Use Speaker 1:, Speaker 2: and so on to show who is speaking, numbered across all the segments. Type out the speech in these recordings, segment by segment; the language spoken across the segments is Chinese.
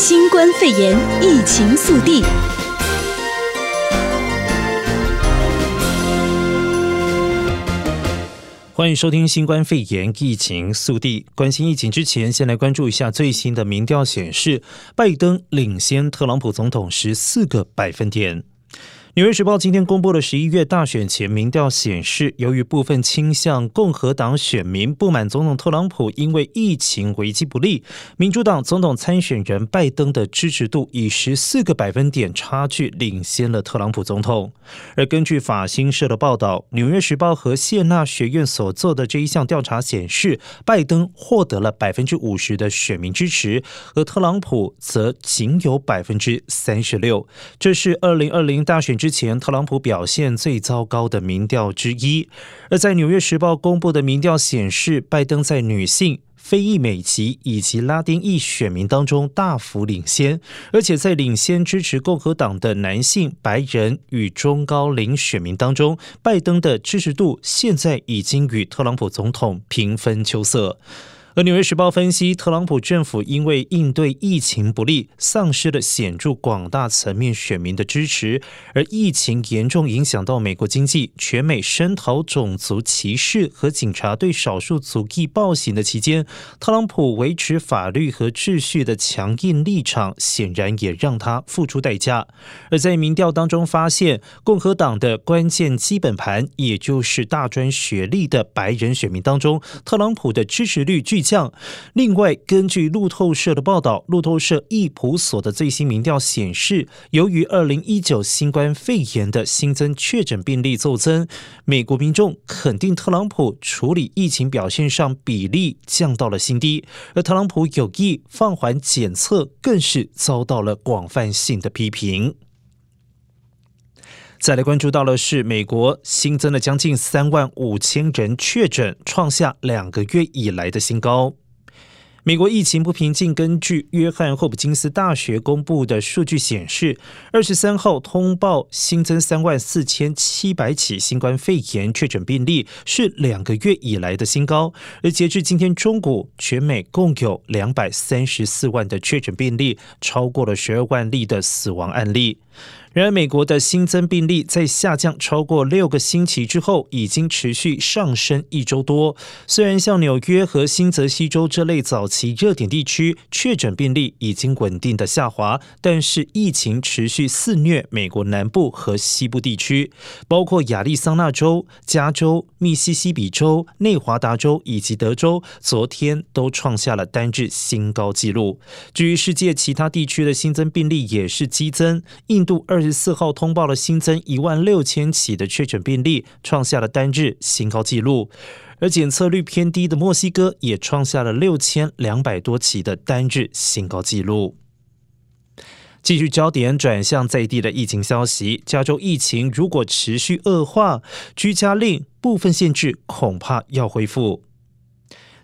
Speaker 1: 新冠肺炎疫情速递。
Speaker 2: 欢迎收听新冠肺炎疫情速递。关心疫情之前，先来关注一下最新的民调显示，拜登领先特朗普总统十四个百分点。纽约时报今天公布的十一月大选前民调显示，由于部分倾向共和党选民不满总统特朗普因为疫情危机不利，民主党总统参选人拜登的支持度以十四个百分点差距领先了特朗普总统。而根据法新社的报道，纽约时报和谢纳学院所做的这一项调查显示，拜登获得了百分之五十的选民支持，而特朗普则仅有百分之三十六。这是二零二零大选之之前，特朗普表现最糟糕的民调之一。而在《纽约时报》公布的民调显示，拜登在女性、非裔美籍以及拉丁裔选民当中大幅领先，而且在领先支持共和党的男性、白人与中高龄选民当中，拜登的支持度现在已经与特朗普总统平分秋色。而《纽约时报》分析，特朗普政府因为应对疫情不力，丧失了显著广大层面选民的支持。而疫情严重影响到美国经济，全美声讨种族歧视和警察对少数族裔暴行的期间，特朗普维持法律和秩序的强硬立场，显然也让他付出代价。而在民调当中发现，共和党的关键基本盘，也就是大专学历的白人选民当中，特朗普的支持率巨。降另外，根据路透社的报道，路透社易普所的最新民调显示，由于二零一九新冠肺炎的新增确诊病例骤增，美国民众肯定特朗普处理疫情表现上比例降到了新低，而特朗普有意放缓检测，更是遭到了广泛性的批评。再来关注到的是，美国新增了将近三万五千人确诊，创下两个月以来的新高。美国疫情不平静。根据约翰霍普金斯大学公布的数据显示，二十三号通报新增三万四千七百起新冠肺炎确诊病例，是两个月以来的新高。而截至今天中午，全美共有两百三十四万的确诊病例，超过了十二万例的死亡案例。然而，美国的新增病例在下降超过六个星期之后，已经持续上升一周多。虽然像纽约和新泽西州这类早期热点地区确诊病例已经稳定的下滑，但是疫情持续肆虐美国南部和西部地区，包括亚利桑那州、加州、密西西比州、内华达州以及德州，昨天都创下了单日新高纪录。至于世界其他地区的新增病例也是激增，印度二。十四号通报了新增一万六千起的确诊病例，创下了单日新高纪录。而检测率偏低的墨西哥也创下了六千两百多起的单日新高纪录。继续焦点转向在地的疫情消息，加州疫情如果持续恶化，居家令部分限制恐怕要恢复。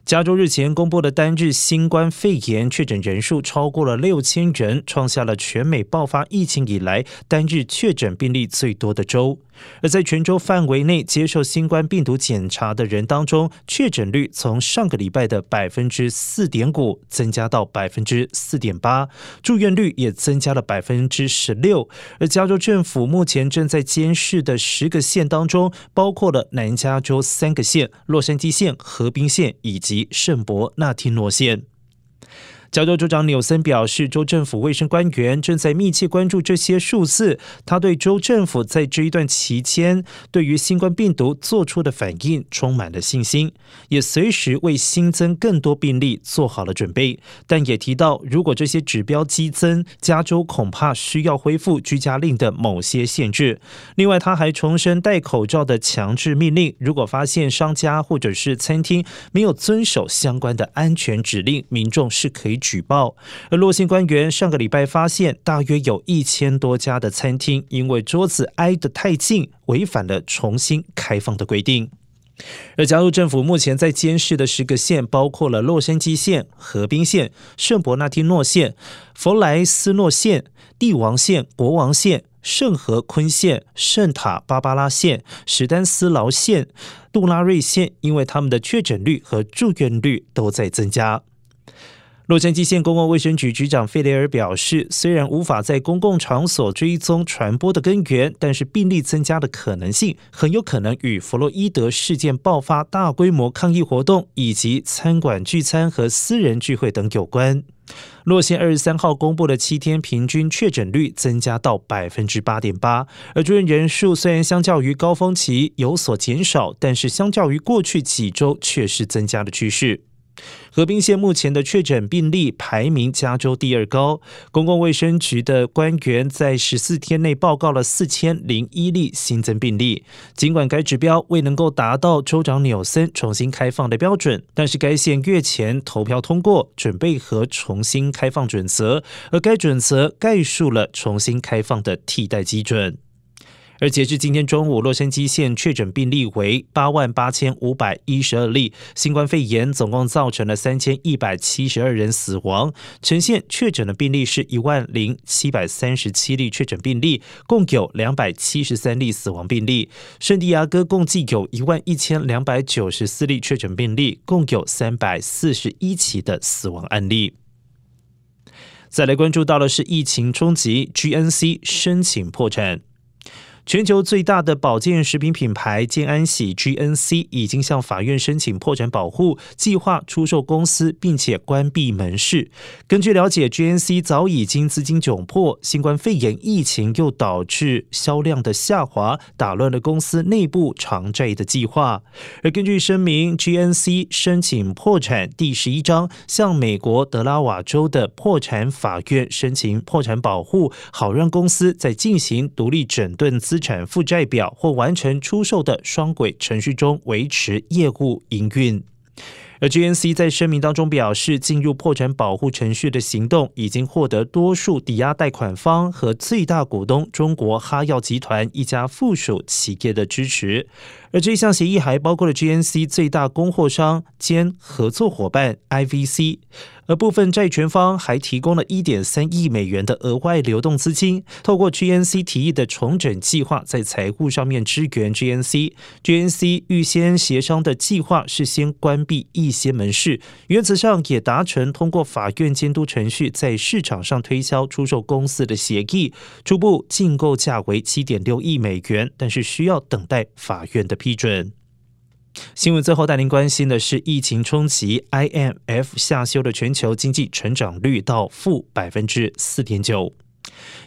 Speaker 2: 加州日前公布的单日新冠肺炎确诊人数超过了六千人，创下了全美爆发疫情以来单日确诊病例最多的州。而在全州范围内接受新冠病毒检查的人当中，确诊率从上个礼拜的百分之四点五增加到百分之四点八，住院率也增加了百分之十六。而加州政府目前正在监视的十个县当中，包括了南加州三个县：洛杉矶县、河滨县以及圣伯纳提诺县。加州州长纽森表示，州政府卫生官员正在密切关注这些数字。他对州政府在这一段期间对于新冠病毒做出的反应充满了信心，也随时为新增更多病例做好了准备。但也提到，如果这些指标激增，加州恐怕需要恢复居家令的某些限制。另外，他还重申戴口罩的强制命令。如果发现商家或者是餐厅没有遵守相关的安全指令，民众是可以。举报，而洛县官员上个礼拜发现，大约有一千多家的餐厅因为桌子挨得太近，违反了重新开放的规定。而加入政府目前在监视的十个县，包括了洛杉矶县、河滨县、圣伯纳提诺县、弗莱斯诺县、帝王县、国王县、圣河昆县、圣塔芭芭拉县、史丹斯劳县、杜拉瑞县，因为他们的确诊率和住院率都在增加。洛杉矶县公共卫生局局长费雷尔表示，虽然无法在公共场所追踪传播的根源，但是病例增加的可能性很有可能与弗洛伊德事件爆发大规模抗议活动以及餐馆聚餐和私人聚会等有关。洛县二十三号公布的七天平均确诊率增加到百分之八点八，而住院人数虽然相较于高峰期有所减少，但是相较于过去几周却是增加的趋势。河滨县目前的确诊病例排名加州第二高。公共卫生局的官员在十四天内报告了四千零一例新增病例。尽管该指标未能够达到州长纽森重新开放的标准，但是该县月前投票通过准备和重新开放准则，而该准则概述了重新开放的替代基准。而截至今天中午，洛杉矶县确诊病例为八万八千五百一十二例，新冠肺炎总共造成了三千一百七十二人死亡。全县确诊的病例是一万零七百三十七例确诊病例，共有两百七十三例死亡病例。圣地亚哥共计有一万一千两百九十四例确诊病例，共有三百四十一起的死亡案例。再来关注到的是疫情冲击，GNC 申请破产。全球最大的保健食品品牌健安喜 （GNC） 已经向法院申请破产保护，计划出售公司，并且关闭门市。根据了解，GNC 早已经资金窘迫，新冠肺炎疫情又导致销量的下滑，打乱了公司内部偿债的计划。而根据声明，GNC 申请破产第十一章向美国德拉瓦州的破产法院申请破产保护，好让公司在进行独立整顿资资产负债表或完成出售的双轨程序中维持业务营运。而 GNC 在声明当中表示，进入破产保护程序的行动已经获得多数抵押贷款方和最大股东中国哈药集团一家附属企业的支持。而这项协议还包括了 GNC 最大供货商兼合作伙伴 IVC。而部分债权方还提供了一点三亿美元的额外流动资金，透过 GNC 提议的重整计划，在财务上面支援 GNC。GNC 预先协商的计划是先关闭一些门市，原则上也达成通过法院监督程序，在市场上推销出售公司的协议。初步竞购价为七点六亿美元，但是需要等待法院的批准。新闻最后带您关心的是疫情冲击，IMF 下修的全球经济成长率到负百分之四点九。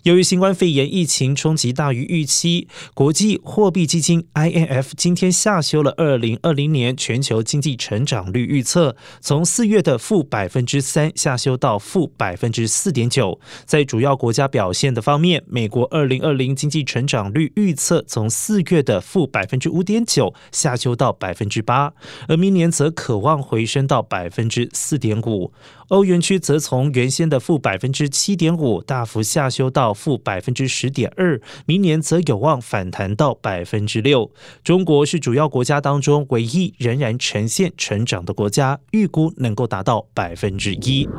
Speaker 2: 由于新冠肺炎疫情冲击大于预期，国际货币基金 IMF 今天下修了二零二零年全球经济成长率预测，从四月的负百分之三下修到负百分之四点九。在主要国家表现的方面，美国二零二零经济成长率预测从四月的负百分之五点九下修到百分之八，而明年则可望回升到百分之四点五。欧元区则从原先的负百分之七点五大幅下修修到负百分之十点二，明年则有望反弹到百分之六。中国是主要国家当中唯一仍然呈现成长的国家，预估能够达到百分之一。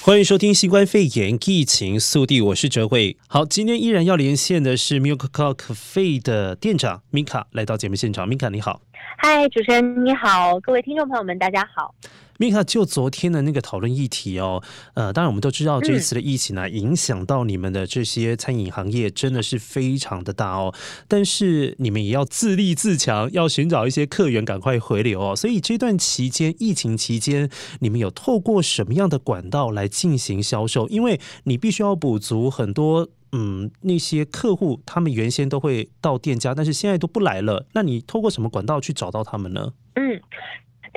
Speaker 2: 欢迎收听新冠肺炎疫情速递，我是哲伟。好，今天依然要连线的是 Milk Cow Cafe 的店长 Mika 来到节目现场，Mika 你好。
Speaker 3: 嗨，主持人你好，各位听众朋友们，大家好。
Speaker 2: 米卡，就昨天的那个讨论议题哦，呃，当然我们都知道这一次的疫情呢，影响到你们的这些餐饮行业真的是非常的大哦。但是你们也要自立自强，要寻找一些客源，赶快回流哦。所以这段期间，疫情期间，你们有透过什么样的管道来进行销售？因为你必须要补足很多，嗯，那些客户他们原先都会到店家，但是现在都不来了。那你透过什么管道去找到他们呢？
Speaker 3: 嗯。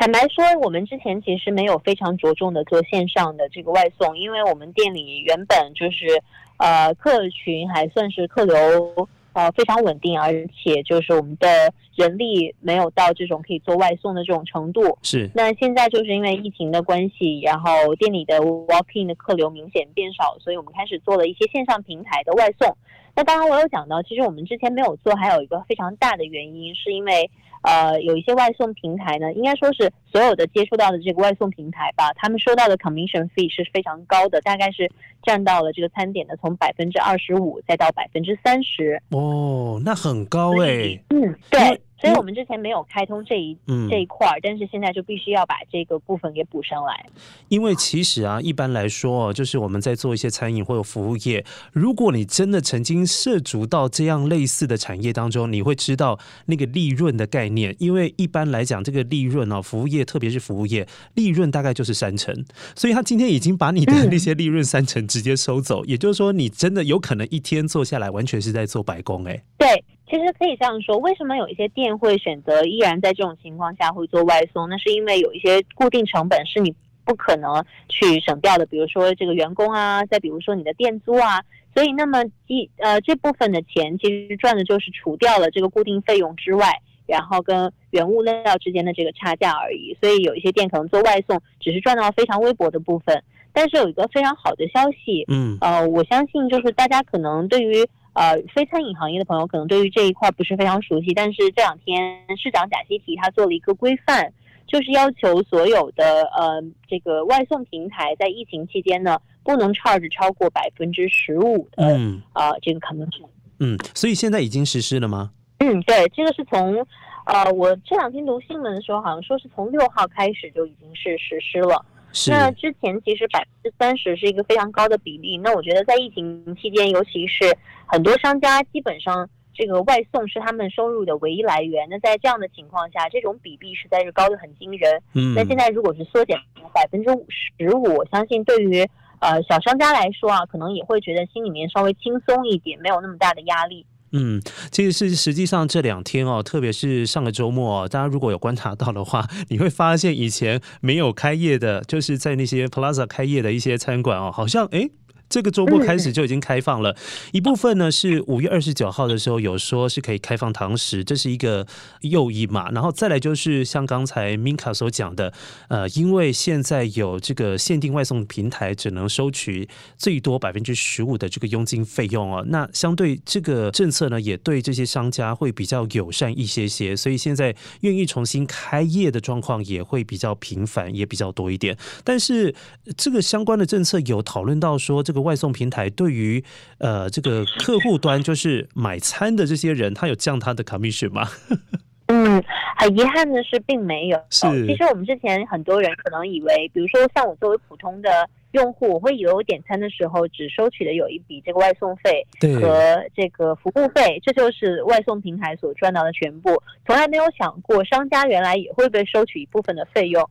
Speaker 3: 坦白说，我们之前其实没有非常着重的做线上的这个外送，因为我们店里原本就是，呃，客群还算是客流呃非常稳定，而且就是我们的人力没有到这种可以做外送的这种程度。
Speaker 2: 是。
Speaker 3: 那现在就是因为疫情的关系，然后店里的 walk-in 的客流明显变少，所以我们开始做了一些线上平台的外送。那当然我有讲到，其实我们之前没有做，还有一个非常大的原因，是因为。呃，有一些外送平台呢，应该说是所有的接触到的这个外送平台吧，他们收到的 commission fee 是非常高的，大概是占到了这个餐点的从百分之二十五再到百分之三十。
Speaker 2: 哦，那很高哎、欸。
Speaker 3: 嗯，对。所以我们之前没有开通这一、
Speaker 2: 嗯、
Speaker 3: 这一块，但是现在就必须要把这个部分给补上来。
Speaker 2: 因为其实啊，一般来说，就是我们在做一些餐饮或者服务业，如果你真的曾经涉足到这样类似的产业当中，你会知道那个利润的概念。因为一般来讲，这个利润啊，服务业特别是服务业，利润大概就是三成。所以他今天已经把你的那些利润三成直接收走，嗯、也就是说，你真的有可能一天做下来，完全是在做白工哎。
Speaker 3: 对。其实可以这样说，为什么有一些店会选择依然在这种情况下会做外送？那是因为有一些固定成本是你不可能去省掉的，比如说这个员工啊，再比如说你的店租啊。所以那么一呃这部分的钱其实赚的就是除掉了这个固定费用之外，然后跟原物料之间的这个差价而已。所以有一些店可能做外送只是赚到非常微薄的部分，但是有一个非常好的消息，嗯呃我相信就是大家可能对于。呃，非餐饮行业的朋友可能对于这一块不是非常熟悉，但是这两天市长贾西提他做了一个规范，就是要求所有的呃这个外送平台在疫情期间呢，不能 charge 超过百分之十五的嗯呃这个 commission。
Speaker 2: 嗯，所以现在已经实施了吗？
Speaker 3: 嗯，对，这个是从呃我这两天读新闻的时候，好像说是从六号开始就已经是实施了。那之前其实百分之三十是一个非常高的比例。那我觉得在疫情期间，尤其是很多商家基本上这个外送是他们收入的唯一来源。那在这样的情况下，这种比例实在是高的很惊人。嗯，那现在如果是缩减百分之五十五，我相信对于呃小商家来说啊，可能也会觉得心里面稍微轻松一点，没有那么大的压力。
Speaker 2: 嗯，其实是实际上这两天哦，特别是上个周末哦，大家如果有观察到的话，你会发现以前没有开业的，就是在那些 Plaza 开业的一些餐馆哦，好像诶。这个周末开始就已经开放了，一部分呢是五月二十九号的时候有说是可以开放堂食，这是一个诱因嘛。然后再来就是像刚才 Minka 所讲的，呃，因为现在有这个限定外送平台只能收取最多百分之十五的这个佣金费用哦，那相对这个政策呢，也对这些商家会比较友善一些些，所以现在愿意重新开业的状况也会比较频繁，也比较多一点。但是这个相关的政策有讨论到说这个。外送平台对于呃这个客户端就是买餐的这些人，他有降他的 commission 吗？
Speaker 3: 嗯，很遗憾的是并没有。
Speaker 2: 是，
Speaker 3: 其实我们之前很多人可能以为，比如说像我作为普通的用户，我会以为我点餐的时候只收取的有一笔这个外送费和这个服务费，这就是外送平台所赚到的全部，从来没有想过商家原来也会被收取一部分的费用。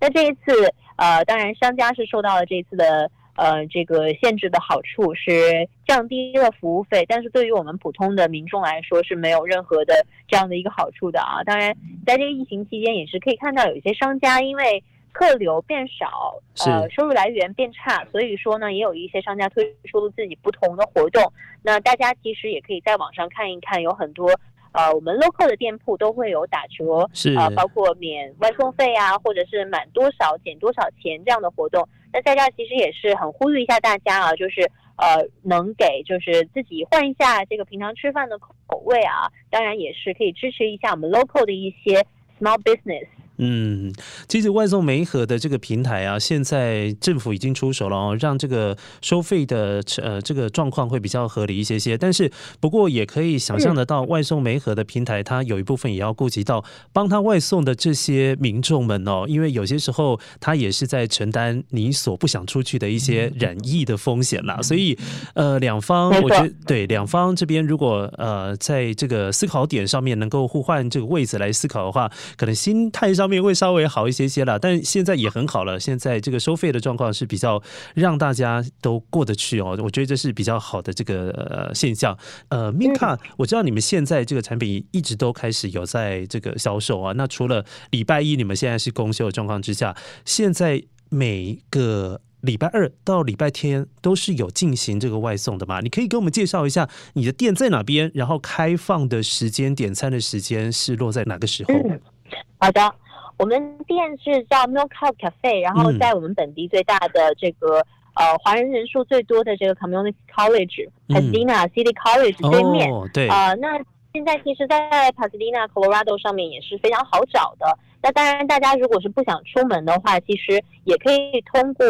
Speaker 3: 那这一次，呃，当然商家是受到了这一次的。呃，这个限制的好处是降低了服务费，但是对于我们普通的民众来说是没有任何的这样的一个好处的啊。当然，在这个疫情期间也是可以看到有一些商家因为客流变少，呃，收入来源变差，所以说呢，也有一些商家推出了自己不同的活动。那大家其实也可以在网上看一看，有很多。呃，我们 local 的店铺都会有打折，是啊、呃，包括免外送费啊，或者是满多少减多少钱这样的活动。那在这其实也是很呼吁一下大家啊，就是呃，能给就是自己换一下这个平常吃饭的口味啊，当然也是可以支持一下我们 local 的一些 small business。
Speaker 2: 嗯，其实外送媒合的这个平台啊，现在政府已经出手了哦，让这个收费的呃这个状况会比较合理一些些。但是不过也可以想象得到，外送媒合的平台它有一部分也要顾及到帮他外送的这些民众们哦，因为有些时候他也是在承担你所不想出去的一些染疫的风险啦。所以呃，两方我觉得对两方这边如果呃在这个思考点上面能够互换这个位置来思考的话，可能心态上。面会稍微好一些些了，但现在也很好了。现在这个收费的状况是比较让大家都过得去哦，我觉得这是比较好的这个呃现象。呃，Minka，我知道你们现在这个产品一直都开始有在这个销售啊。那除了礼拜一你们现在是公休的状况之下，现在每个礼拜二到礼拜天都是有进行这个外送的嘛？你可以给我们介绍一下你的店在哪边，然后开放的时间、点餐的时间是落在哪个时候？
Speaker 3: 嗯，好的。我们店是叫 Milk Cow Cafe，然后在我们本地最大的这个、嗯、呃华人人数最多的这个 Community College Pasadena、嗯、City College 对面。
Speaker 2: 哦，对。
Speaker 3: 呃，那现在其实，在 Pasadena Colorado 上面也是非常好找的。那当然，大家如果是不想出门的话，其实也可以通过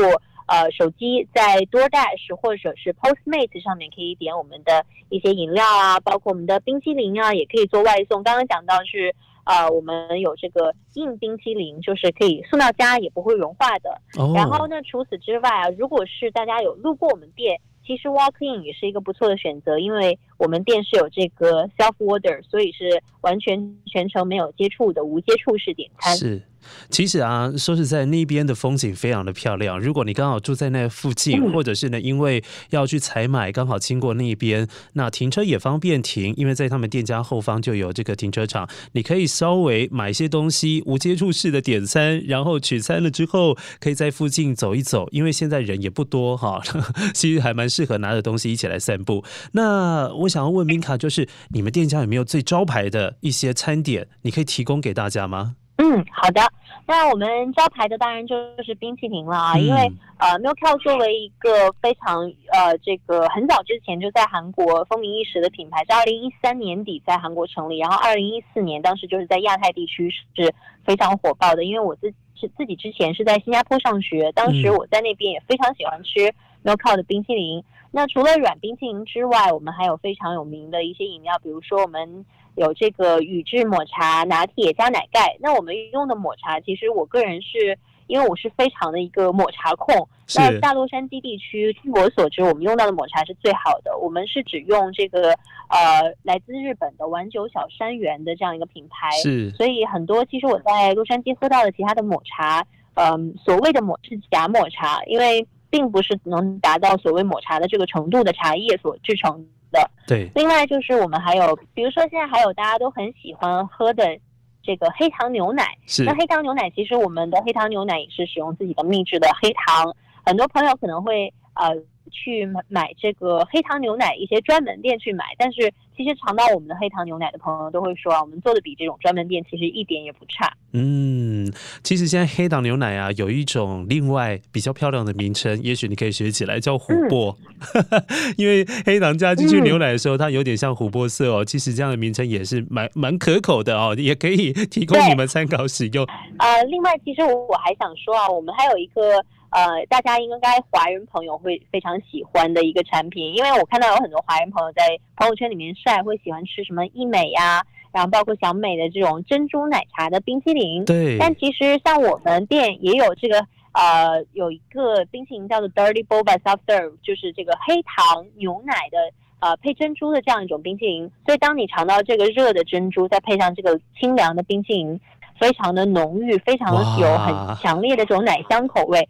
Speaker 3: 呃手机在 DoorDash 或者是 Postmates 上面可以点我们的一些饮料啊，包括我们的冰淇淋啊，也可以做外送。刚刚讲到是呃我们有这个硬冰淇淋，就是可以送到家也不会融化的。Oh. 然后呢，除此之外啊，如果是大家有路过我们店。其实 walk in 也是一个不错的选择，因为我们店是有这个 self order，所以是完全全程没有接触的无接触式点餐。
Speaker 2: 是。其实啊，说实在，那边的风景非常的漂亮。如果你刚好住在那附近，或者是呢，因为要去采买，刚好经过那边，那停车也方便停，因为在他们店家后方就有这个停车场，你可以稍微买一些东西，无接触式的点餐，然后取餐了之后，可以在附近走一走，因为现在人也不多哈，其实还蛮适合拿着东西一起来散步。那我想要问 Minka，就是你们店家有没有最招牌的一些餐点，你可以提供给大家吗？
Speaker 3: 嗯，好的。那我们招牌的当然就是冰淇淋了啊，嗯、因为呃，Milk 作为一个非常呃这个很早之前就在韩国风靡一时的品牌，在二零一三年底在韩国成立，然后二零一四年当时就是在亚太地区是非常火爆的。因为我自是自己之前是在新加坡上学，当时我在那边也非常喜欢吃 Milk 的冰淇淋。嗯、那除了软冰淇淋之外，我们还有非常有名的一些饮料，比如说我们。有这个宇治抹茶拿铁加奶盖，那我们用的抹茶，其实我个人是因为我是非常的一个抹茶控。是那大洛杉矶地区，据我所知，我们用到的抹茶是最好的。我们是只用这个呃来自日本的丸久小山园的这样一个品牌。是，所以很多其实我在洛杉矶喝到的其他的抹茶，嗯、呃，所谓的抹是假抹茶，因为并不是能达到所谓抹茶的这个程度的茶叶所制成。的。
Speaker 2: 对，
Speaker 3: 另外就是我们还有，比如说现在还有大家都很喜欢喝的这个黑糖牛奶。是，那黑糖牛奶其实我们的黑糖牛奶也是使用自己的秘制的黑糖，很多朋友可能会呃去买买这个黑糖牛奶，一些专门店去买，但是。其实尝到我们的黑糖牛奶的朋友都会说啊，我们做的比这种专门店其实一点也不差。
Speaker 2: 嗯，其实现在黑糖牛奶啊有一种另外比较漂亮的名称，也许你可以学起来叫琥珀，嗯、因为黑糖加进去牛奶的时候，它有点像琥珀色哦。其实这样的名称也是蛮蛮可口的哦，也可以提供你们参考使用。
Speaker 3: 呃，另外，其实我我还想说啊，我们还有一个。呃，大家应该华人朋友会非常喜欢的一个产品，因为我看到有很多华人朋友在朋友圈里面晒，会喜欢吃什么益美呀，然后包括小美的这种珍珠奶茶的冰淇淋。对。但其实像我们店也有这个，呃，有一个冰淇淋叫做 Dirty Boba Soft Serve，就是这个黑糖牛奶的，呃，配珍珠的这样一种冰淇淋。所以当你尝到这个热的珍珠，再配上这个清凉的冰淇淋。非常的浓郁，非常有很强烈的这种奶香口味，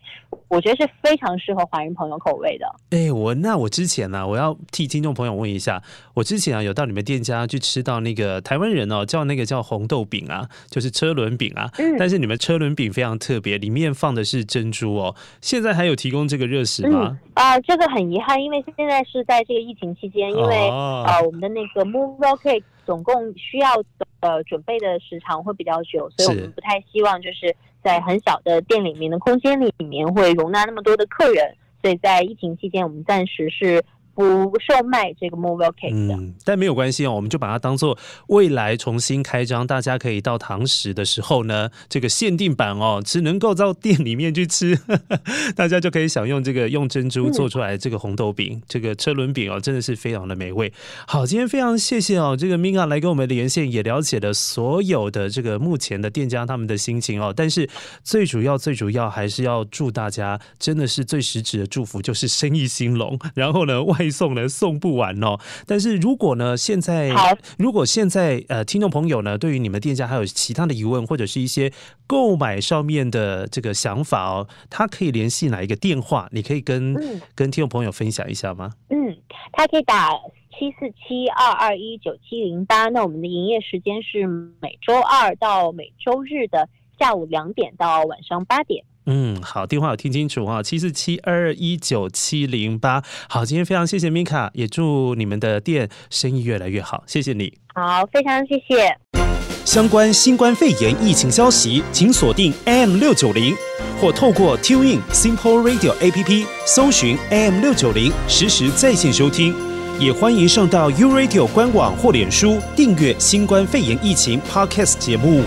Speaker 3: 我觉得是非常适合华人朋友口味的。
Speaker 2: 哎、欸，我那我之前呢、啊，我要替听众朋友问一下，我之前啊有到你们店家去吃到那个台湾人哦叫那个叫红豆饼啊，就是车轮饼啊，嗯、但是你们车轮饼非常特别，里面放的是珍珠哦。现在还有提供这个热食吗？
Speaker 3: 啊、嗯呃，这个很遗憾，因为现在是在这个疫情期间，因为、哦、呃我们的那个 Moonroll Cake 总共需要呃准备的时长会比较久，所以我们不太希望就是在很小的店里面的空间里面会容纳那么多的客人，所以在疫情期间我们暂时是。不售卖这个 Movable Cake 的，嗯，
Speaker 2: 但没有关系哦，我们就把它当做未来重新开张，大家可以到堂食的时候呢，这个限定版哦，只能够到店里面去吃，呵呵，大家就可以享用这个用珍珠做出来的这个红豆饼，嗯、这个车轮饼哦，真的是非常的美味。好，今天非常谢谢哦，这个 Minka 来跟我们连线，也了解了所有的这个目前的店家他们的心情哦，但是最主要最主要还是要祝大家真的是最实质的祝福，就是生意兴隆，然后呢外。送呢送不完哦，但是如果呢现在好如果现在呃听众朋友呢对于你们店家还有其他的疑问或者是一些购买上面的这个想法哦，他可以联系哪一个电话？你可以跟、嗯、跟听众朋友分享一下吗？
Speaker 3: 嗯，他可以打七四七二二一九七零八。那我们的营业时间是每周二到每周日的下午两点到晚上八点。
Speaker 2: 嗯，好，电话有听清楚啊，七四七二二一九七零八。好，今天非常谢谢 Minka，也祝你们的店生意越来越好，谢谢你。
Speaker 3: 好，非常谢谢。
Speaker 1: 相关新冠肺炎疫情消息，请锁定 AM 六九零，或透过 TuneIn Simple Radio APP 搜寻 AM 六九零，实时在线收听。也欢迎上到 U Radio 官网或脸书订阅新冠肺炎疫情 Podcast 节目。